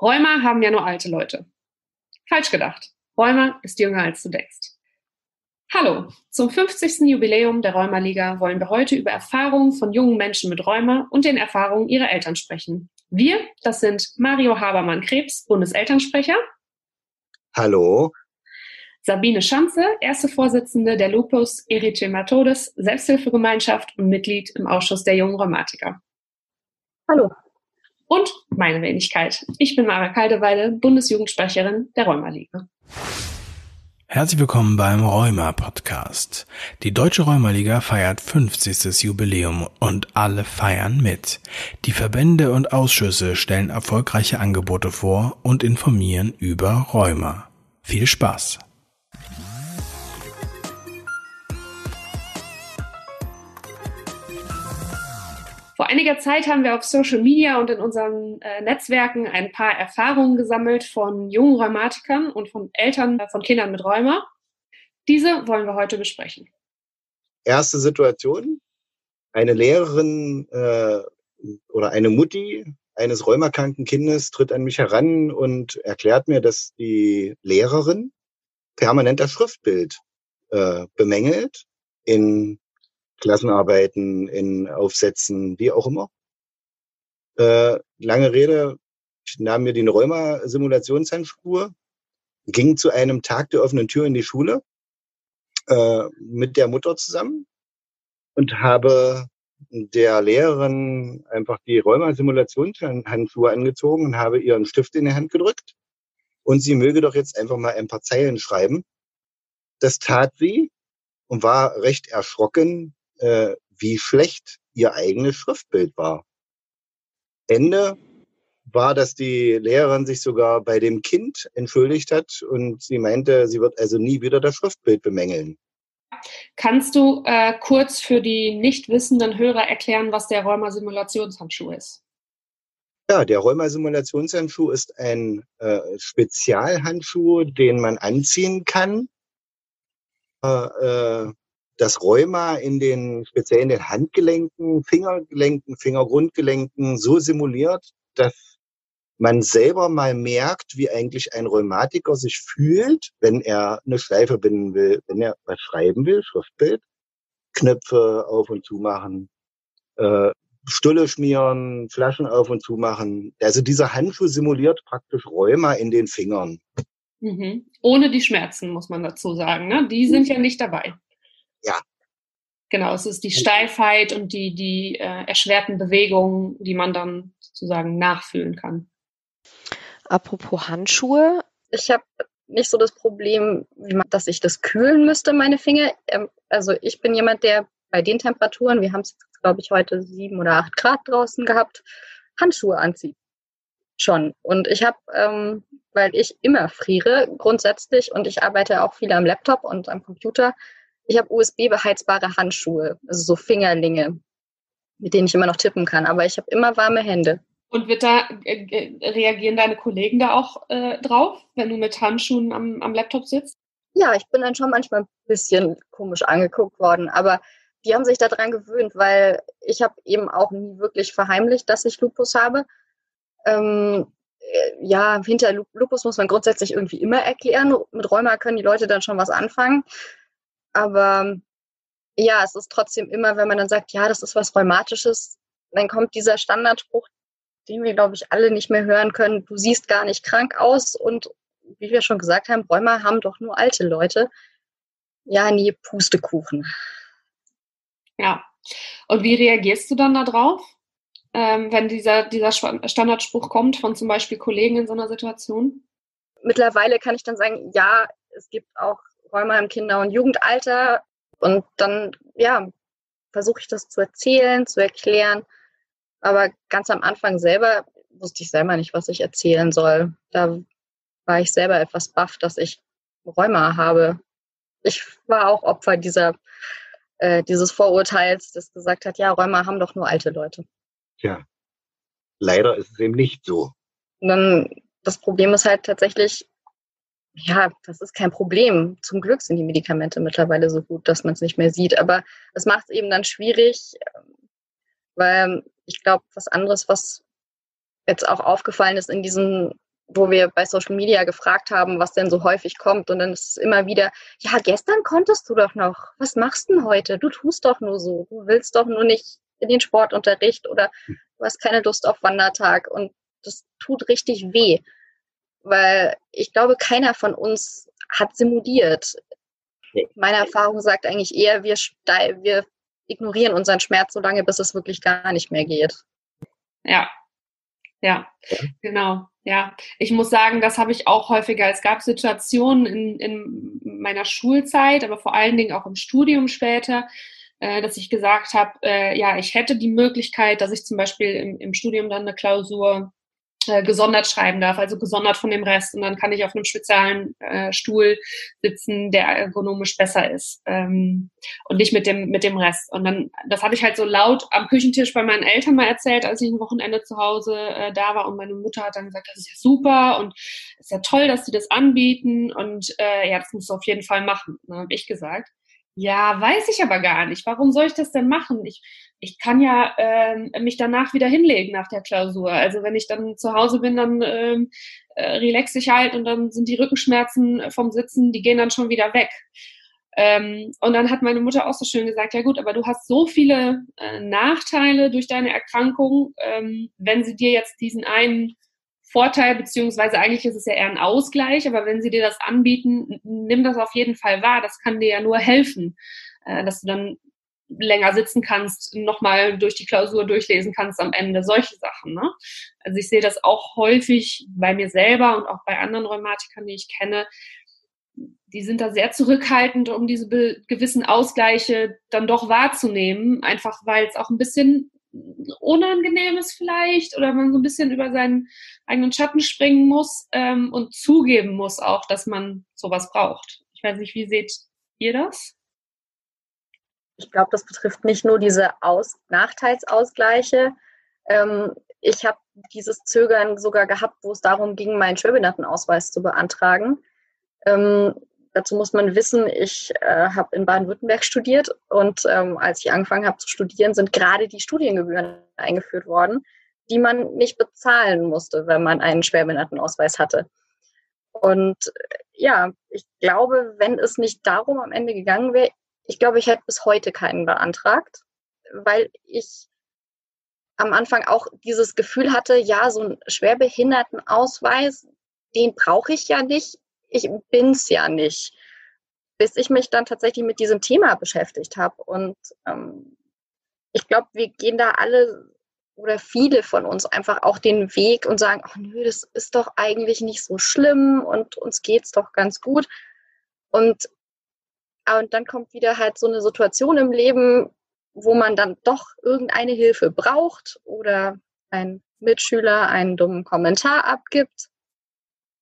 Rheuma haben ja nur alte Leute. Falsch gedacht. Rheuma ist jünger als du denkst. Hallo, zum 50. Jubiläum der Rheuma-Liga wollen wir heute über Erfahrungen von jungen Menschen mit Rheuma und den Erfahrungen ihrer Eltern sprechen. Wir, das sind Mario Habermann-Krebs, Bundeselternsprecher. Hallo. Sabine Schanze, erste Vorsitzende der Lupus Erythematodes Selbsthilfegemeinschaft und Mitglied im Ausschuss der jungen Rheumatiker. Hallo. Und meine Wenigkeit. Ich bin Mara Kaldeweide, Bundesjugendsprecherin der Rheuma-Liga. Herzlich willkommen beim Rheuma Podcast. Die Deutsche Rheumaliga feiert 50. Jubiläum und alle feiern mit. Die Verbände und Ausschüsse stellen erfolgreiche Angebote vor und informieren über Rheuma. Viel Spaß! Vor einiger Zeit haben wir auf Social Media und in unseren äh, Netzwerken ein paar Erfahrungen gesammelt von jungen Rheumatikern und von Eltern von Kindern mit Rheuma. Diese wollen wir heute besprechen. Erste Situation. Eine Lehrerin äh, oder eine Mutti eines rheumakranken Kindes tritt an mich heran und erklärt mir, dass die Lehrerin permanent das Schriftbild äh, bemängelt in Klassenarbeiten, in Aufsätzen, wie auch immer. Äh, lange Rede, ich nahm mir die Rheuma-Simulationshandschuhe, ging zu einem Tag der offenen Tür in die Schule äh, mit der Mutter zusammen und habe der Lehrerin einfach die Rheuma-Simulationshandschuhe angezogen und habe ihr einen Stift in die Hand gedrückt und sie möge doch jetzt einfach mal ein paar Zeilen schreiben. Das tat sie und war recht erschrocken, äh, wie schlecht ihr eigenes Schriftbild war. Ende war, dass die Lehrerin sich sogar bei dem Kind entschuldigt hat und sie meinte, sie wird also nie wieder das Schriftbild bemängeln. Kannst du äh, kurz für die nicht wissenden Hörer erklären, was der Rheuma-Simulationshandschuh ist? Ja, der Rheuma-Simulationshandschuh ist ein äh, Spezialhandschuh, den man anziehen kann. Äh, äh das Rheuma in den speziell in den Handgelenken, Fingergelenken, Fingergrundgelenken so simuliert, dass man selber mal merkt, wie eigentlich ein Rheumatiker sich fühlt, wenn er eine Schleife binden will, wenn er was schreiben will, Schriftbild, Knöpfe auf und zu machen, äh, Stulle schmieren, Flaschen auf und zu machen. Also dieser Handschuh simuliert praktisch Rheuma in den Fingern. Mhm. Ohne die Schmerzen, muss man dazu sagen. Ne? Die sind ja nicht dabei. Ja. Genau, es ist die Steifheit und die, die äh, erschwerten Bewegungen, die man dann sozusagen nachfühlen kann. Apropos Handschuhe, ich habe nicht so das Problem, dass ich das kühlen müsste, meine Finger. Ähm, also ich bin jemand, der bei den Temperaturen, wir haben es, glaube ich, heute sieben oder acht Grad draußen gehabt, Handschuhe anzieht. Schon. Und ich habe, ähm, weil ich immer friere grundsätzlich und ich arbeite auch viel am Laptop und am Computer, ich habe USB-beheizbare Handschuhe, also so Fingerlinge, mit denen ich immer noch tippen kann. Aber ich habe immer warme Hände. Und wird da äh, äh, reagieren deine Kollegen da auch äh, drauf, wenn du mit Handschuhen am, am Laptop sitzt? Ja, ich bin dann schon manchmal ein bisschen komisch angeguckt worden, aber die haben sich daran gewöhnt, weil ich habe eben auch nie wirklich verheimlicht, dass ich Lupus habe. Ähm, äh, ja, hinter Lupus muss man grundsätzlich irgendwie immer erklären. Mit Rheuma können die Leute dann schon was anfangen. Aber ja, es ist trotzdem immer, wenn man dann sagt, ja, das ist was Rheumatisches, dann kommt dieser Standardspruch, den wir, glaube ich, alle nicht mehr hören können. Du siehst gar nicht krank aus und wie wir schon gesagt haben, Rheuma haben doch nur alte Leute. Ja, nie Pustekuchen. Ja. Und wie reagierst du dann darauf, ähm, wenn dieser, dieser Standardspruch kommt von zum Beispiel Kollegen in so einer Situation? Mittlerweile kann ich dann sagen, ja, es gibt auch Rheuma im Kinder- und Jugendalter. Und dann, ja, versuche ich das zu erzählen, zu erklären. Aber ganz am Anfang selber wusste ich selber nicht, was ich erzählen soll. Da war ich selber etwas baff, dass ich Rheuma habe. Ich war auch Opfer dieser, äh, dieses Vorurteils, das gesagt hat, ja, Rheuma haben doch nur alte Leute. Ja, leider ist es eben nicht so. Und dann, das Problem ist halt tatsächlich, ja, das ist kein Problem. Zum Glück sind die Medikamente mittlerweile so gut, dass man es nicht mehr sieht. Aber es macht es eben dann schwierig, weil ich glaube, was anderes, was jetzt auch aufgefallen ist in diesen wo wir bei Social Media gefragt haben, was denn so häufig kommt. Und dann ist es immer wieder, ja, gestern konntest du doch noch. Was machst du denn heute? Du tust doch nur so. Du willst doch nur nicht in den Sportunterricht oder du hast keine Lust auf Wandertag. Und das tut richtig weh, weil ich glaube, keiner von uns hat simuliert. Meine Erfahrung sagt eigentlich eher, wir, wir ignorieren unseren Schmerz so lange, bis es wirklich gar nicht mehr geht. Ja, ja, genau. Ja, ich muss sagen, das habe ich auch häufiger. Es gab Situationen in, in meiner Schulzeit, aber vor allen Dingen auch im Studium später, äh, dass ich gesagt habe, äh, ja, ich hätte die Möglichkeit, dass ich zum Beispiel im, im Studium dann eine Klausur äh, gesondert schreiben darf, also gesondert von dem Rest. Und dann kann ich auf einem speziellen äh, Stuhl sitzen, der ergonomisch besser ist ähm, und nicht mit dem mit dem Rest. Und dann, das habe ich halt so laut am Küchentisch bei meinen Eltern mal erzählt, als ich ein Wochenende zu Hause äh, da war. Und meine Mutter hat dann gesagt, das ist ja super und ist ja toll, dass sie das anbieten. Und äh, ja, das musst du auf jeden Fall machen, ne, habe ich gesagt. Ja, weiß ich aber gar nicht. Warum soll ich das denn machen? Ich, ich kann ja ähm, mich danach wieder hinlegen nach der Klausur. Also wenn ich dann zu Hause bin, dann ähm, äh, relaxe ich halt und dann sind die Rückenschmerzen vom Sitzen, die gehen dann schon wieder weg. Ähm, und dann hat meine Mutter auch so schön gesagt, ja gut, aber du hast so viele äh, Nachteile durch deine Erkrankung, ähm, wenn sie dir jetzt diesen einen Vorteil, beziehungsweise eigentlich ist es ja eher ein Ausgleich, aber wenn sie dir das anbieten, nimm das auf jeden Fall wahr. Das kann dir ja nur helfen, äh, dass du dann länger sitzen kannst, nochmal durch die Klausur durchlesen kannst am Ende, solche Sachen. Ne? Also ich sehe das auch häufig bei mir selber und auch bei anderen Rheumatikern, die ich kenne. Die sind da sehr zurückhaltend, um diese gewissen Ausgleiche dann doch wahrzunehmen, einfach weil es auch ein bisschen unangenehm ist vielleicht oder man so ein bisschen über seinen eigenen Schatten springen muss ähm, und zugeben muss auch, dass man sowas braucht. Ich weiß nicht, wie seht ihr das? Ich glaube, das betrifft nicht nur diese Aus Nachteilsausgleiche. Ähm, ich habe dieses Zögern sogar gehabt, wo es darum ging, meinen Schwerbehindertenausweis zu beantragen. Ähm, dazu muss man wissen, ich äh, habe in Baden-Württemberg studiert und ähm, als ich angefangen habe zu studieren, sind gerade die Studiengebühren eingeführt worden, die man nicht bezahlen musste, wenn man einen Schwerbehindertenausweis hatte. Und äh, ja, ich glaube, wenn es nicht darum am Ende gegangen wäre, ich glaube, ich hätte bis heute keinen beantragt, weil ich am Anfang auch dieses Gefühl hatte, ja, so einen Schwerbehindertenausweis, den brauche ich ja nicht ich bin's ja nicht. Bis ich mich dann tatsächlich mit diesem Thema beschäftigt habe. Und ähm, ich glaube, wir gehen da alle oder viele von uns einfach auch den Weg und sagen, ach nö, das ist doch eigentlich nicht so schlimm und uns geht's doch ganz gut. Und, und dann kommt wieder halt so eine Situation im Leben, wo man dann doch irgendeine Hilfe braucht oder ein Mitschüler einen dummen Kommentar abgibt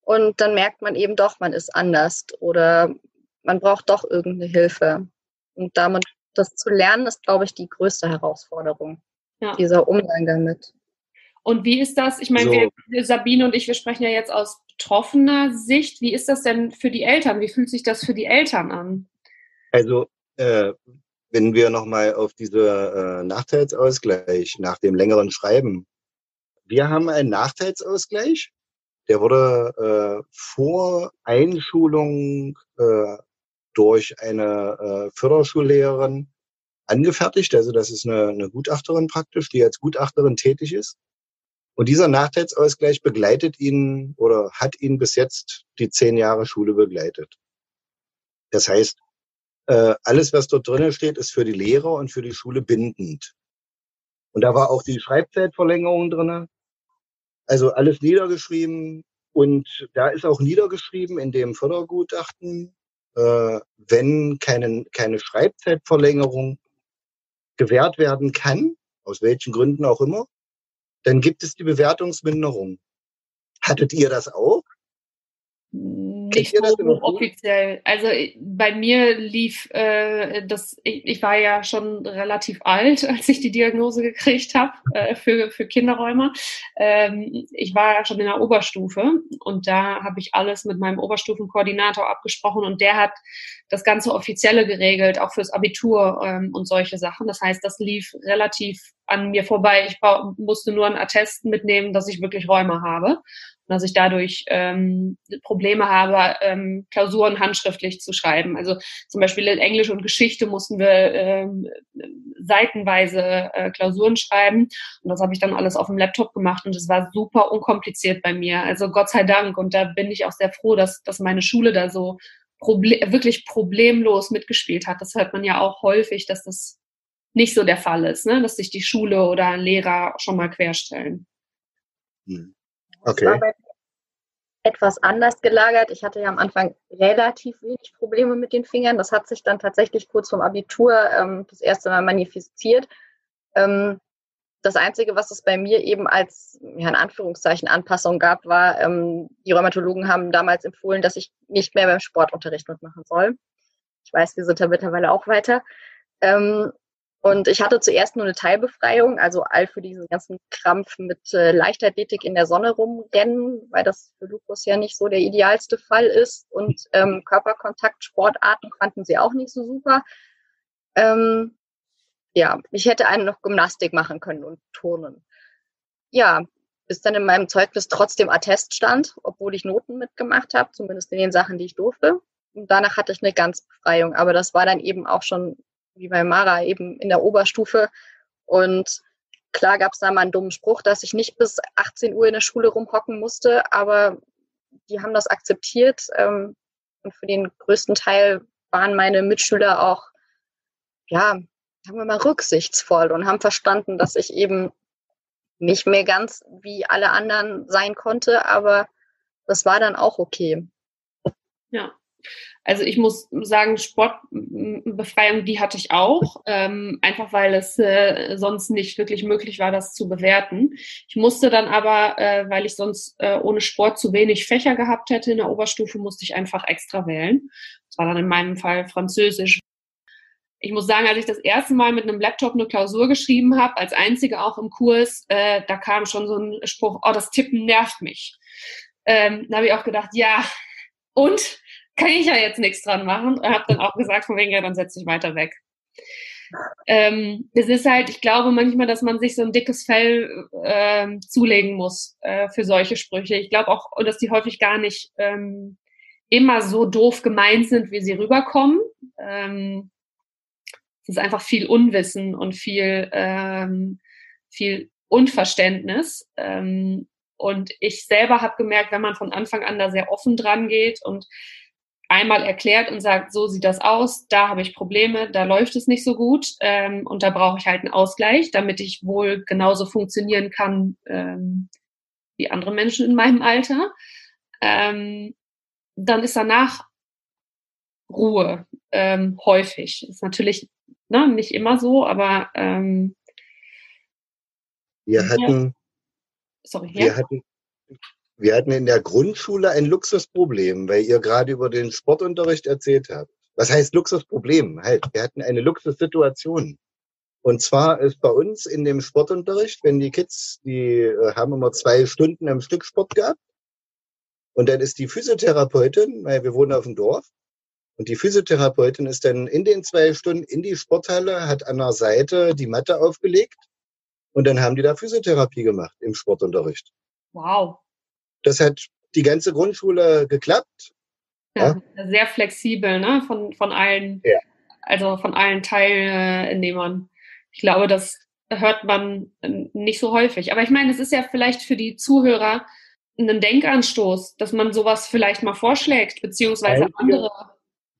und dann merkt man eben doch, man ist anders oder man braucht doch irgendeine Hilfe. Und damit das zu lernen, ist, glaube ich, die größte Herausforderung. Ja. Dieser Umgang damit. Und wie ist das? Ich meine, so. Sabine und ich, wir sprechen ja jetzt aus betroffener Sicht. Wie ist das denn für die Eltern? Wie fühlt sich das für die Eltern an? Also, äh, wenn wir nochmal auf diese äh, Nachteilsausgleich nach dem längeren Schreiben. Wir haben einen Nachteilsausgleich der wurde äh, vor Einschulung äh, durch eine äh, Förderschullehrerin angefertigt. Also das ist eine, eine Gutachterin praktisch, die als Gutachterin tätig ist. Und dieser Nachteilsausgleich begleitet ihn oder hat ihn bis jetzt die zehn Jahre Schule begleitet. Das heißt, äh, alles, was dort drinnen steht, ist für die Lehrer und für die Schule bindend. Und da war auch die Schreibzeitverlängerung drinne. Also alles niedergeschrieben und da ist auch niedergeschrieben in dem Fördergutachten, äh, wenn keine, keine Schreibzeitverlängerung gewährt werden kann, aus welchen Gründen auch immer, dann gibt es die Bewertungsminderung. Hattet ihr das auch? So offiziell. Also äh, bei mir lief äh, das, ich, ich, war ja schon relativ alt, als ich die Diagnose gekriegt habe äh, für, für Kinderräume. Ähm, ich war ja schon in der Oberstufe und da habe ich alles mit meinem Oberstufenkoordinator abgesprochen und der hat das ganze Offizielle geregelt, auch fürs Abitur ähm, und solche Sachen. Das heißt, das lief relativ an mir vorbei. Ich musste nur einen Attest mitnehmen, dass ich wirklich Räume habe. Dass ich dadurch ähm, Probleme habe, ähm, Klausuren handschriftlich zu schreiben. Also zum Beispiel in Englisch und Geschichte mussten wir ähm, seitenweise äh, Klausuren schreiben und das habe ich dann alles auf dem Laptop gemacht und es war super unkompliziert bei mir. Also Gott sei Dank und da bin ich auch sehr froh, dass, dass meine Schule da so Proble wirklich problemlos mitgespielt hat. Das hört man ja auch häufig, dass das nicht so der Fall ist, ne? dass sich die Schule oder Lehrer schon mal querstellen. Hm. Okay. Das war etwas anders gelagert. Ich hatte ja am Anfang relativ wenig Probleme mit den Fingern. Das hat sich dann tatsächlich kurz vorm Abitur ähm, das erste Mal manifestiert. Ähm, das Einzige, was es bei mir eben als, ja, in Anführungszeichen, Anpassung gab, war, ähm, die Rheumatologen haben damals empfohlen, dass ich nicht mehr beim Sportunterricht mitmachen soll. Ich weiß, wir sind da mittlerweile auch weiter. Ähm, und ich hatte zuerst nur eine Teilbefreiung, also all für diesen ganzen Krampf mit äh, Leichtathletik in der Sonne rumrennen, weil das für Lupus ja nicht so der idealste Fall ist. Und ähm, Körperkontaktsportarten fanden sie auch nicht so super. Ähm, ja, ich hätte einen noch Gymnastik machen können und Turnen. Ja, bis dann in meinem Zeugnis trotzdem Attest stand, obwohl ich Noten mitgemacht habe, zumindest in den Sachen, die ich durfte. Und danach hatte ich eine Ganzbefreiung. Aber das war dann eben auch schon wie bei Mara eben in der Oberstufe. Und klar gab es da mal einen dummen Spruch, dass ich nicht bis 18 Uhr in der Schule rumhocken musste, aber die haben das akzeptiert. Ähm, und für den größten Teil waren meine Mitschüler auch, ja, sagen wir mal, rücksichtsvoll und haben verstanden, dass ich eben nicht mehr ganz wie alle anderen sein konnte, aber das war dann auch okay. Ja, also ich muss sagen, Sportbefreiung, die hatte ich auch, ähm, einfach weil es äh, sonst nicht wirklich möglich war, das zu bewerten. Ich musste dann aber, äh, weil ich sonst äh, ohne Sport zu wenig Fächer gehabt hätte in der Oberstufe, musste ich einfach extra wählen. Das war dann in meinem Fall Französisch. Ich muss sagen, als ich das erste Mal mit einem Laptop eine Klausur geschrieben habe, als einzige auch im Kurs, äh, da kam schon so ein Spruch, oh, das Tippen nervt mich. Ähm, da habe ich auch gedacht, ja, und kann ich ja jetzt nichts dran machen. Und habe dann auch gesagt, von wegen, ja, dann setze ich weiter weg. Ähm, es ist halt, ich glaube manchmal, dass man sich so ein dickes Fell äh, zulegen muss äh, für solche Sprüche. Ich glaube auch, dass die häufig gar nicht ähm, immer so doof gemeint sind, wie sie rüberkommen. Ähm, es ist einfach viel Unwissen und viel, ähm, viel Unverständnis. Ähm, und ich selber habe gemerkt, wenn man von Anfang an da sehr offen dran geht und einmal erklärt und sagt, so sieht das aus, da habe ich Probleme, da läuft es nicht so gut ähm, und da brauche ich halt einen Ausgleich, damit ich wohl genauso funktionieren kann ähm, wie andere Menschen in meinem Alter. Ähm, dann ist danach Ruhe ähm, häufig. Ist natürlich ne, nicht immer so, aber ähm, wir hatten, sorry, wir ja? hatten wir hatten in der Grundschule ein Luxusproblem, weil ihr gerade über den Sportunterricht erzählt habt. Was heißt Luxusproblem? Halt, wir hatten eine Luxussituation. Und zwar ist bei uns in dem Sportunterricht, wenn die Kids, die äh, haben immer zwei Stunden am Stück Sport gehabt. Und dann ist die Physiotherapeutin, weil wir wohnen auf dem Dorf, und die Physiotherapeutin ist dann in den zwei Stunden in die Sporthalle, hat an der Seite die Matte aufgelegt und dann haben die da Physiotherapie gemacht im Sportunterricht. Wow. Das hat die ganze Grundschule geklappt. Ja, ja. Sehr flexibel, ne? Von, von allen, ja. also von allen Teilnehmern. Ich glaube, das hört man nicht so häufig. Aber ich meine, es ist ja vielleicht für die Zuhörer ein Denkanstoß, dass man sowas vielleicht mal vorschlägt, beziehungsweise Einige andere.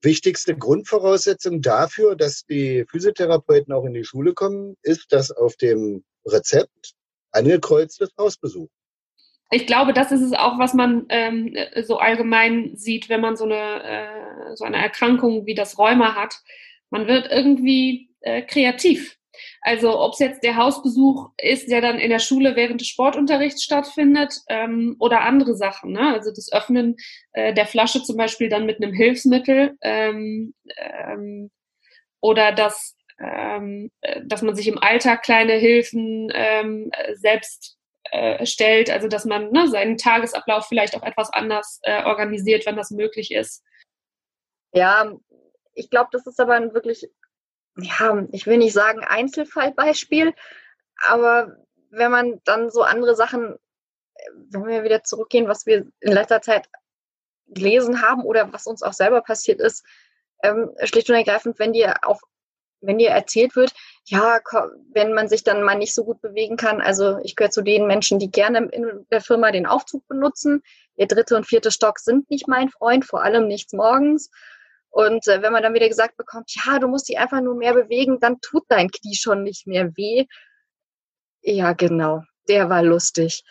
Wichtigste Grundvoraussetzung dafür, dass die Physiotherapeuten auch in die Schule kommen, ist, dass auf dem Rezept angekreuzt ist Hausbesuch ich glaube, das ist es auch, was man ähm, so allgemein sieht, wenn man so eine, äh, so eine Erkrankung wie das Rheuma hat. Man wird irgendwie äh, kreativ. Also ob es jetzt der Hausbesuch ist, der dann in der Schule während des Sportunterrichts stattfindet ähm, oder andere Sachen. Ne? Also das Öffnen äh, der Flasche zum Beispiel dann mit einem Hilfsmittel ähm, ähm, oder das, ähm, äh, dass man sich im Alltag kleine Hilfen ähm, selbst äh, stellt, also dass man ne, seinen Tagesablauf vielleicht auch etwas anders äh, organisiert, wenn das möglich ist. Ja, ich glaube, das ist aber ein wirklich, ja, ich will nicht sagen Einzelfallbeispiel, aber wenn man dann so andere Sachen wenn wir wieder zurückgehen, was wir in letzter Zeit gelesen haben oder was uns auch selber passiert ist, ähm, schlicht und ergreifend, wenn dir auf wenn dir erzählt wird, ja, wenn man sich dann mal nicht so gut bewegen kann, also ich gehöre zu den Menschen, die gerne in der Firma den Aufzug benutzen. Der dritte und vierte Stock sind nicht mein Freund, vor allem nichts morgens. Und äh, wenn man dann wieder gesagt bekommt, ja, du musst dich einfach nur mehr bewegen, dann tut dein Knie schon nicht mehr weh. Ja, genau, der war lustig.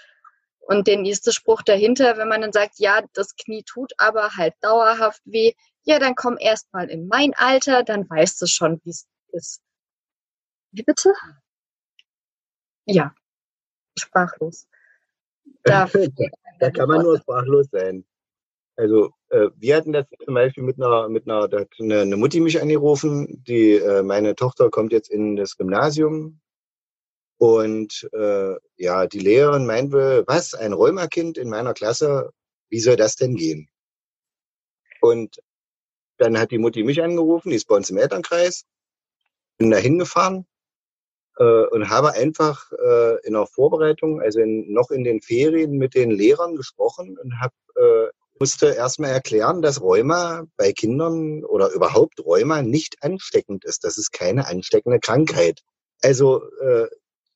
Und der nächste Spruch dahinter, wenn man dann sagt, ja, das Knie tut aber halt dauerhaft weh, ja, dann komm erst mal in mein Alter, dann weißt du schon, wie es ist. Wie bitte? Ja, sprachlos. Da, da kann man nur sprachlos sein. Also äh, wir hatten das zum Beispiel mit einer, mit einer, da hat eine, eine Mutti mich angerufen, die äh, meine Tochter kommt jetzt in das Gymnasium und äh, ja, die Lehrerin meinte, was, ein Rheumakind in meiner Klasse, wie soll das denn gehen? Und dann hat die Mutti mich angerufen, die ist bei uns im Elternkreis, bin da hingefahren äh, und habe einfach äh, in der Vorbereitung, also in, noch in den Ferien mit den Lehrern gesprochen und hab, äh, musste erstmal erklären, dass Rheuma bei Kindern oder überhaupt Rheuma nicht ansteckend ist. Das ist keine ansteckende Krankheit. Also äh,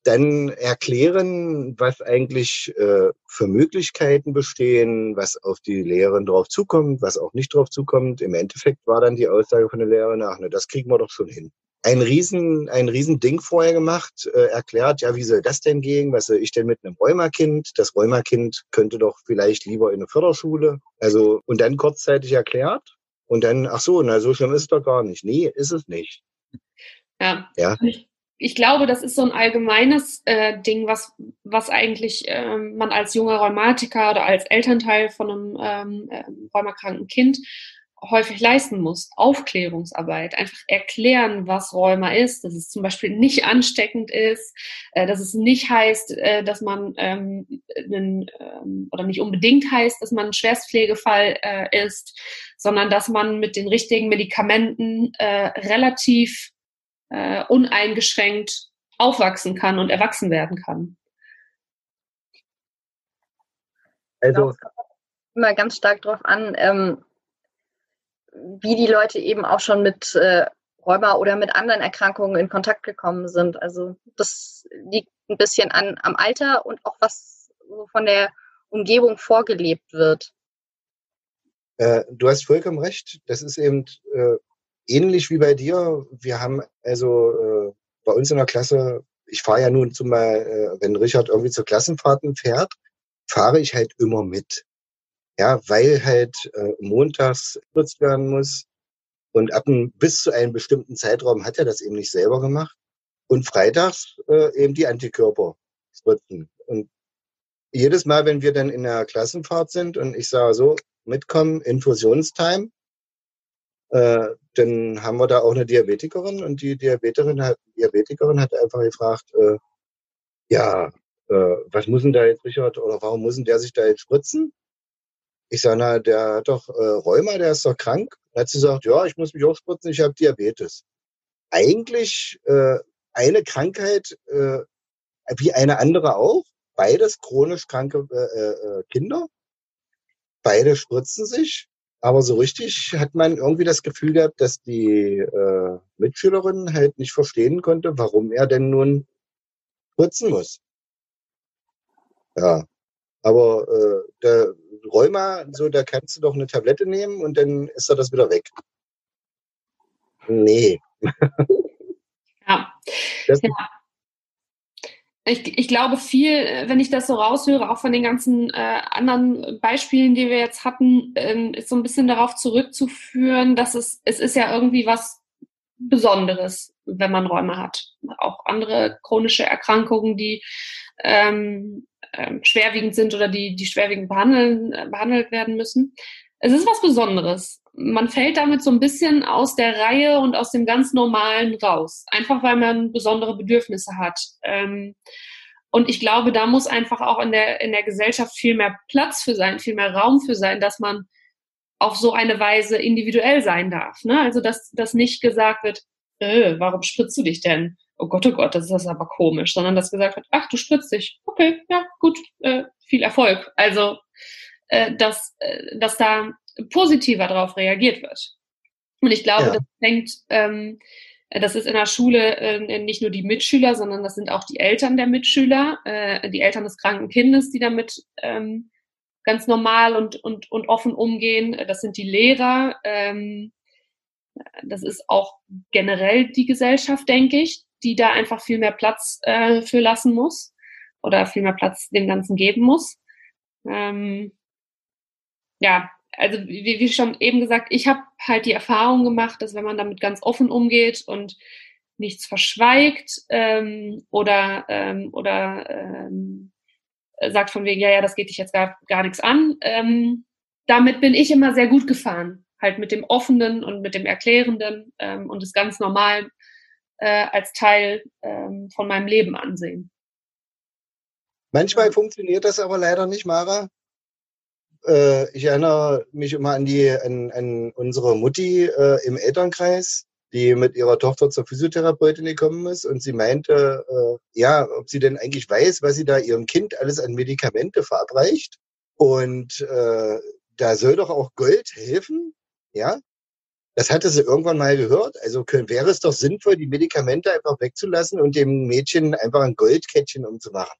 dann erklären, was eigentlich äh, für Möglichkeiten bestehen, was auf die Lehrerin drauf zukommt, was auch nicht drauf zukommt. Im Endeffekt war dann die Aussage von der Lehrerin, ach ne, das kriegen wir doch schon hin. Ein riesen, ein riesen Ding vorher gemacht, äh, erklärt, ja, wie soll das denn gehen? Was soll ich denn mit einem Rheumakind? Das Rheumakind könnte doch vielleicht lieber in eine Förderschule. Also, und dann kurzzeitig erklärt. Und dann, ach so, na, so schlimm ist es doch gar nicht. Nee, ist es nicht. Ja. ja ich glaube, das ist so ein allgemeines äh, Ding, was, was eigentlich ähm, man als junger Rheumatiker oder als Elternteil von einem ähm, äh, rheumakranken Kind häufig leisten muss. Aufklärungsarbeit, einfach erklären, was Rheuma ist, dass es zum Beispiel nicht ansteckend ist, äh, dass es nicht heißt, äh, dass man ähm, einen, ähm, oder nicht unbedingt heißt, dass man ein Schwerstpflegefall äh, ist, sondern dass man mit den richtigen Medikamenten äh, relativ äh, uneingeschränkt aufwachsen kann und erwachsen werden kann. Also es kommt immer ganz stark darauf an, ähm, wie die Leute eben auch schon mit äh, Rheuma oder mit anderen Erkrankungen in Kontakt gekommen sind. Also das liegt ein bisschen an, am Alter und auch was so von der Umgebung vorgelebt wird. Äh, du hast vollkommen recht. Das ist eben äh, ähnlich wie bei dir. Wir haben also äh, bei uns in der Klasse, ich fahre ja nun zumal, äh, wenn Richard irgendwie zur Klassenfahrten fährt, fahre ich halt immer mit. Ja, weil halt äh, montags benutzt werden muss. Und ab ein, bis zu einem bestimmten Zeitraum hat er das eben nicht selber gemacht. Und freitags äh, eben die Antikörper spritzen. Und jedes Mal, wenn wir dann in der Klassenfahrt sind und ich sage so, mitkommen, Infusionstime, äh, dann haben wir da auch eine Diabetikerin und die Diabetikerin hat, Diabetikerin hat einfach gefragt, äh, ja, äh, was muss denn da jetzt Richard oder warum muss denn der sich da jetzt spritzen? Ich sage, na, der hat doch äh, Rheuma, der ist doch krank. Dann hat sie gesagt, ja, ich muss mich auch spritzen, ich habe Diabetes. Eigentlich äh, eine Krankheit äh, wie eine andere auch, beides chronisch kranke äh, äh, Kinder. Beide spritzen sich. Aber so richtig hat man irgendwie das Gefühl gehabt, dass die äh, Mitschülerin halt nicht verstehen konnte, warum er denn nun putzen muss. Ja, aber äh, der Rheuma, so, da kannst du doch eine Tablette nehmen und dann ist er das wieder weg. Nee. ja. Das, ja ich, ich glaube viel, äh, wenn ich das so raushöre, auch von den ganzen äh, anderen Beispielen, die wir jetzt hatten, ähm, ist so ein bisschen darauf zurückzuführen, dass es, es ist ja irgendwie was Besonderes, wenn man Räume hat. Auch andere chronische Erkrankungen, die ähm, äh, schwerwiegend sind oder die, die schwerwiegend behandeln, äh, behandelt werden müssen. Es ist was Besonderes man fällt damit so ein bisschen aus der Reihe und aus dem ganz Normalen raus. Einfach weil man besondere Bedürfnisse hat. Ähm, und ich glaube, da muss einfach auch in der, in der Gesellschaft viel mehr Platz für sein, viel mehr Raum für sein, dass man auf so eine Weise individuell sein darf. Ne? Also, dass, dass nicht gesagt wird, äh, warum spritzt du dich denn? Oh Gott, oh Gott, das ist aber komisch, sondern das gesagt hat, ach, du spritzt dich. Okay, ja, gut, äh, viel Erfolg. Also, äh, dass, äh, dass da positiver darauf reagiert wird. Und ich glaube, ja. das fängt, ähm, das ist in der Schule äh, nicht nur die Mitschüler, sondern das sind auch die Eltern der Mitschüler, äh, die Eltern des kranken Kindes, die damit ähm, ganz normal und, und, und offen umgehen. Das sind die Lehrer. Ähm, das ist auch generell die Gesellschaft, denke ich, die da einfach viel mehr Platz äh, für lassen muss oder viel mehr Platz dem Ganzen geben muss. Ähm, ja, also wie, wie schon eben gesagt, ich habe halt die Erfahrung gemacht, dass wenn man damit ganz offen umgeht und nichts verschweigt ähm, oder ähm, oder ähm, sagt von wegen, ja, ja, das geht dich jetzt gar, gar nichts an. Ähm, damit bin ich immer sehr gut gefahren. Halt mit dem Offenen und mit dem Erklärenden ähm, und es ganz normal äh, als Teil ähm, von meinem Leben ansehen. Manchmal funktioniert das aber leider nicht, Mara. Äh, ich erinnere mich immer an die, an, an unsere Mutti äh, im Elternkreis, die mit ihrer Tochter zur Physiotherapeutin gekommen ist und sie meinte, äh, ja, ob sie denn eigentlich weiß, was sie da ihrem Kind alles an Medikamente verabreicht. Und äh, da soll doch auch Gold helfen, ja. Das hatte sie irgendwann mal gehört. Also können, wäre es doch sinnvoll, die Medikamente einfach wegzulassen und dem Mädchen einfach ein Goldkettchen umzumachen.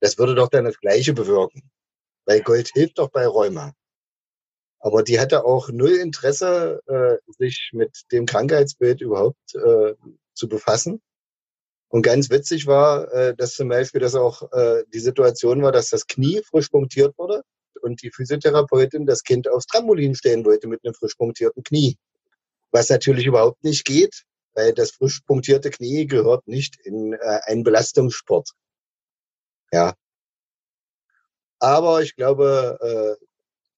Das würde doch dann das Gleiche bewirken. Weil Gold hilft doch bei Rheuma. Aber die hatte auch null Interesse, äh, sich mit dem Krankheitsbild überhaupt äh, zu befassen. Und ganz witzig war, äh, dass zum Beispiel das auch äh, die Situation war, dass das Knie frisch punktiert wurde und die Physiotherapeutin das Kind aufs Trampolin stellen wollte mit einem frisch punktierten Knie. Was natürlich überhaupt nicht geht, weil das frisch punktierte Knie gehört nicht in äh, einen Belastungssport. Ja. Aber ich glaube, äh,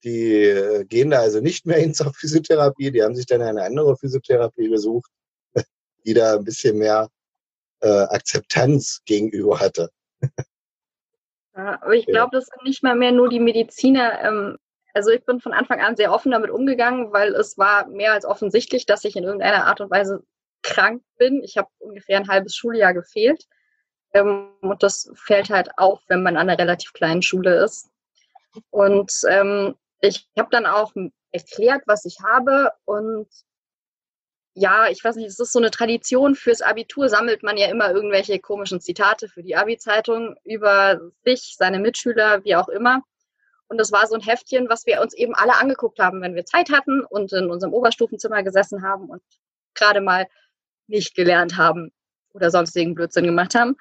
die äh, gehen da also nicht mehr hin zur Physiotherapie, die haben sich dann eine andere Physiotherapie gesucht, die da ein bisschen mehr äh, Akzeptanz gegenüber hatte. Ja, aber ich glaube, das sind nicht mal mehr nur die Mediziner. Ähm, also ich bin von Anfang an sehr offen damit umgegangen, weil es war mehr als offensichtlich, dass ich in irgendeiner Art und Weise krank bin. Ich habe ungefähr ein halbes Schuljahr gefehlt. Ähm, und das fällt halt auf, wenn man an einer relativ kleinen Schule ist. Und ähm, ich habe dann auch erklärt, was ich habe und ja, ich weiß nicht, es ist so eine Tradition fürs Abitur, sammelt man ja immer irgendwelche komischen Zitate für die Abi-Zeitung über sich, seine Mitschüler, wie auch immer. Und das war so ein Heftchen, was wir uns eben alle angeguckt haben, wenn wir Zeit hatten und in unserem Oberstufenzimmer gesessen haben und gerade mal nicht gelernt haben oder sonstigen Blödsinn gemacht haben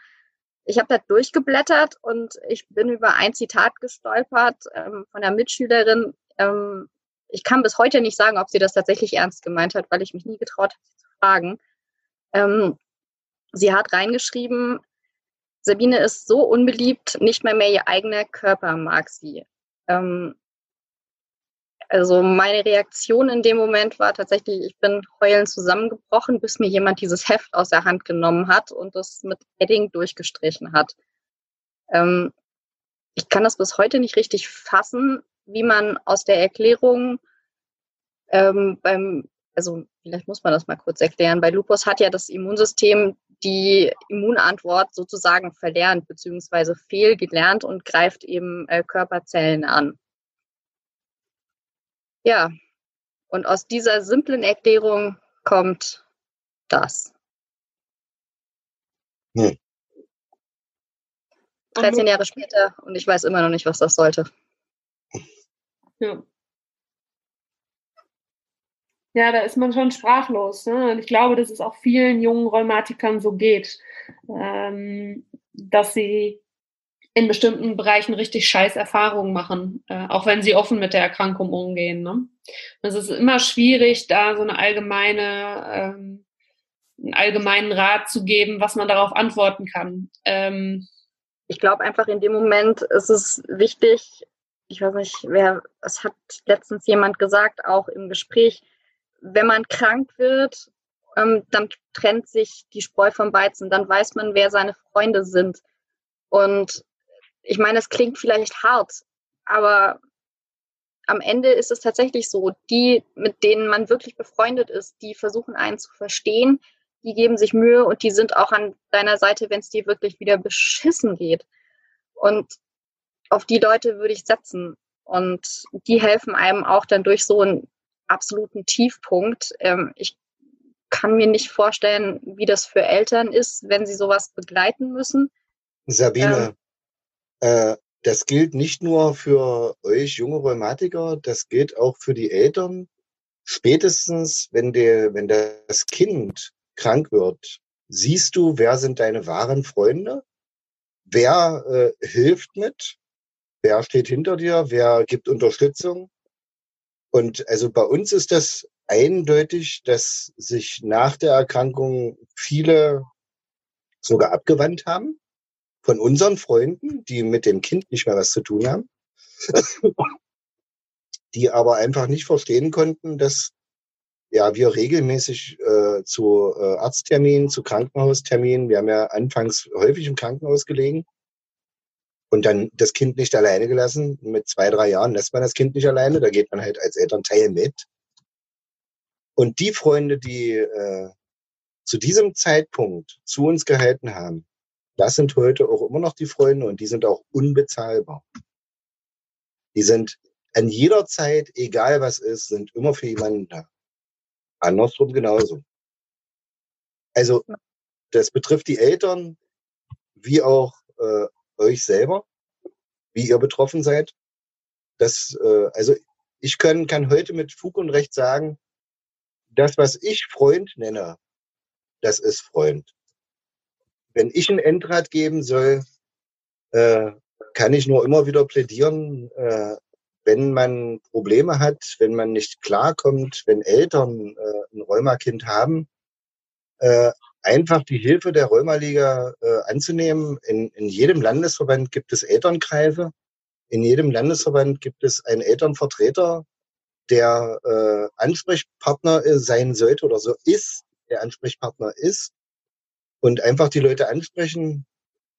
ich habe da durchgeblättert und ich bin über ein Zitat gestolpert ähm, von der Mitschülerin. Ähm, ich kann bis heute nicht sagen, ob sie das tatsächlich ernst gemeint hat, weil ich mich nie getraut habe, sie zu fragen. Ähm, sie hat reingeschrieben, Sabine ist so unbeliebt, nicht mehr mehr ihr eigener Körper mag sie. Ähm, also meine Reaktion in dem Moment war tatsächlich, ich bin heulend zusammengebrochen, bis mir jemand dieses Heft aus der Hand genommen hat und das mit Edding durchgestrichen hat. Ähm, ich kann das bis heute nicht richtig fassen, wie man aus der Erklärung ähm, beim, also vielleicht muss man das mal kurz erklären, bei Lupus hat ja das Immunsystem die Immunantwort sozusagen verlernt bzw. fehlgelernt und greift eben äh, Körperzellen an. Ja, und aus dieser simplen Erklärung kommt das. Hm. 13 Jahre später und ich weiß immer noch nicht, was das sollte. Ja. Ja, da ist man schon sprachlos. Ne? Und ich glaube, dass es auch vielen jungen Rheumatikern so geht, ähm, dass sie in bestimmten Bereichen richtig scheiß Erfahrungen machen, äh, auch wenn sie offen mit der Erkrankung umgehen. Ne? Es ist immer schwierig, da so eine allgemeine, ähm, einen allgemeinen Rat zu geben, was man darauf antworten kann. Ähm, ich glaube einfach in dem Moment ist es wichtig, ich weiß nicht, wer, es hat letztens jemand gesagt, auch im Gespräch, wenn man krank wird, ähm, dann trennt sich die Spreu vom Weizen, dann weiß man, wer seine Freunde sind. Und ich meine, es klingt vielleicht hart, aber am Ende ist es tatsächlich so, die, mit denen man wirklich befreundet ist, die versuchen einen zu verstehen, die geben sich Mühe und die sind auch an deiner Seite, wenn es dir wirklich wieder beschissen geht. Und auf die Leute würde ich setzen. Und die helfen einem auch dann durch so einen absoluten Tiefpunkt. Ähm, ich kann mir nicht vorstellen, wie das für Eltern ist, wenn sie sowas begleiten müssen. Sabine, ähm, äh, das gilt nicht nur für euch junge Rheumatiker, das gilt auch für die Eltern. Spätestens, wenn, der, wenn das Kind krank wird, siehst du, wer sind deine wahren Freunde, wer äh, hilft mit, wer steht hinter dir, wer gibt Unterstützung. Und also bei uns ist das eindeutig, dass sich nach der Erkrankung viele sogar abgewandt haben von unseren Freunden, die mit dem Kind nicht mehr was zu tun haben, die aber einfach nicht verstehen konnten, dass ja wir regelmäßig äh, zu äh, Arztterminen, zu Krankenhausterminen, wir haben ja anfangs häufig im Krankenhaus gelegen und dann das Kind nicht alleine gelassen. Mit zwei, drei Jahren lässt man das Kind nicht alleine, da geht man halt als Elternteil mit. Und die Freunde, die äh, zu diesem Zeitpunkt zu uns gehalten haben, das sind heute auch immer noch die Freunde und die sind auch unbezahlbar. Die sind an jeder Zeit, egal was ist, sind immer für jemanden da. Andersrum genauso. Also das betrifft die Eltern wie auch äh, euch selber, wie ihr betroffen seid. Das, äh, also ich kann, kann heute mit Fug und Recht sagen, das, was ich Freund nenne, das ist Freund wenn ich ein Endrat geben soll, äh, kann ich nur immer wieder plädieren, äh, wenn man Probleme hat, wenn man nicht klarkommt, wenn Eltern äh, ein Rheumakind haben, äh, einfach die Hilfe der Rheumaliga äh, anzunehmen. In, in jedem Landesverband gibt es Elternkreise. In jedem Landesverband gibt es einen Elternvertreter, der äh, Ansprechpartner sein sollte oder so ist, der Ansprechpartner ist und einfach die Leute ansprechen.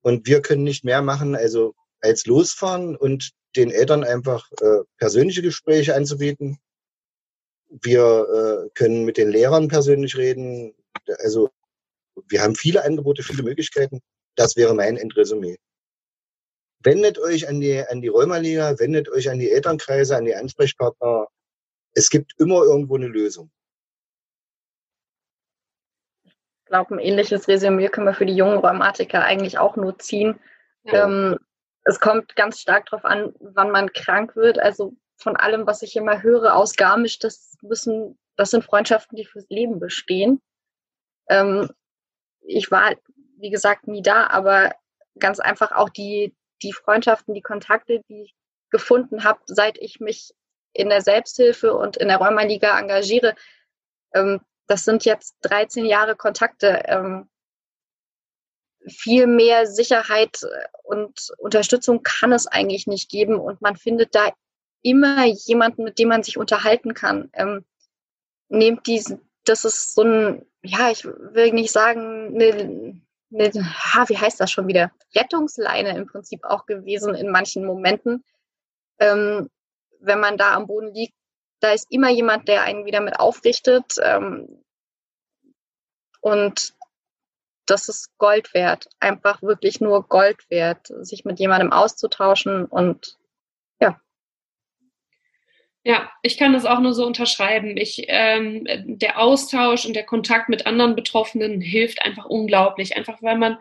Und wir können nicht mehr machen, also als losfahren und den Eltern einfach äh, persönliche Gespräche anzubieten. Wir äh, können mit den Lehrern persönlich reden. Also wir haben viele Angebote, viele Möglichkeiten. Das wäre mein Endresümee. Wendet euch an die, an die Rheumaliga, wendet euch an die Elternkreise, an die Ansprechpartner. Es gibt immer irgendwo eine Lösung glaube, ein ähnliches Resümee können wir für die jungen Rheumatiker eigentlich auch nur ziehen. Ja. Ähm, es kommt ganz stark darauf an, wann man krank wird. Also von allem, was ich immer höre aus Garmisch, das müssen, das sind Freundschaften, die fürs Leben bestehen. Ähm, ich war, wie gesagt, nie da, aber ganz einfach auch die, die Freundschaften, die Kontakte, die ich gefunden habe, seit ich mich in der Selbsthilfe und in der Rheumaliga engagiere, ähm, das sind jetzt 13 Jahre Kontakte. Ähm, viel mehr Sicherheit und Unterstützung kann es eigentlich nicht geben und man findet da immer jemanden, mit dem man sich unterhalten kann. Ähm, nehmt diesen, das ist so ein, ja, ich will nicht sagen, eine, eine ha, wie heißt das schon wieder? Rettungsleine im Prinzip auch gewesen in manchen Momenten. Ähm, wenn man da am Boden liegt, da ist immer jemand, der einen wieder mit aufrichtet. Ähm, und das ist Gold wert. Einfach wirklich nur Gold wert, sich mit jemandem auszutauschen und. Ja, ich kann das auch nur so unterschreiben. Ich, ähm, der Austausch und der Kontakt mit anderen Betroffenen hilft einfach unglaublich. Einfach weil man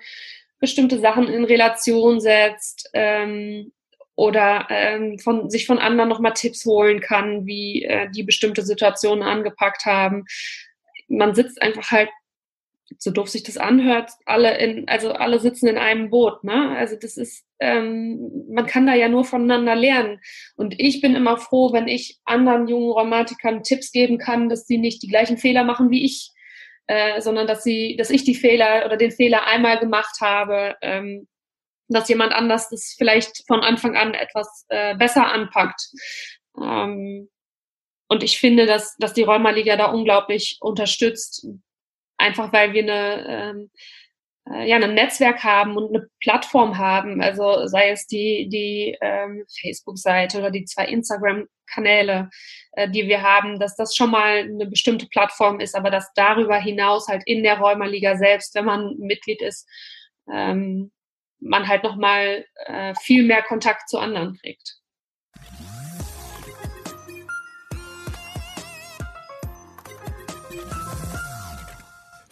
bestimmte Sachen in Relation setzt, ähm, oder ähm, von, sich von anderen nochmal Tipps holen kann, wie äh, die bestimmte Situationen angepackt haben. Man sitzt einfach halt, so doof sich das anhört, alle in, also alle sitzen in einem Boot, ne? Also das ist, ähm, man kann da ja nur voneinander lernen. Und ich bin immer froh, wenn ich anderen jungen Rheumatikern Tipps geben kann, dass sie nicht die gleichen Fehler machen wie ich, äh, sondern dass sie, dass ich die Fehler oder den Fehler einmal gemacht habe. Ähm, dass jemand anders das vielleicht von Anfang an etwas äh, besser anpackt. Ähm, und ich finde, dass, dass die Rheumaliga da unglaublich unterstützt, einfach weil wir eine, ähm, äh, ja, ein Netzwerk haben und eine Plattform haben, also sei es die, die ähm, Facebook-Seite oder die zwei Instagram-Kanäle, äh, die wir haben, dass das schon mal eine bestimmte Plattform ist, aber dass darüber hinaus halt in der Rheumaliga selbst, wenn man Mitglied ist, ähm, man halt nochmal äh, viel mehr Kontakt zu anderen kriegt.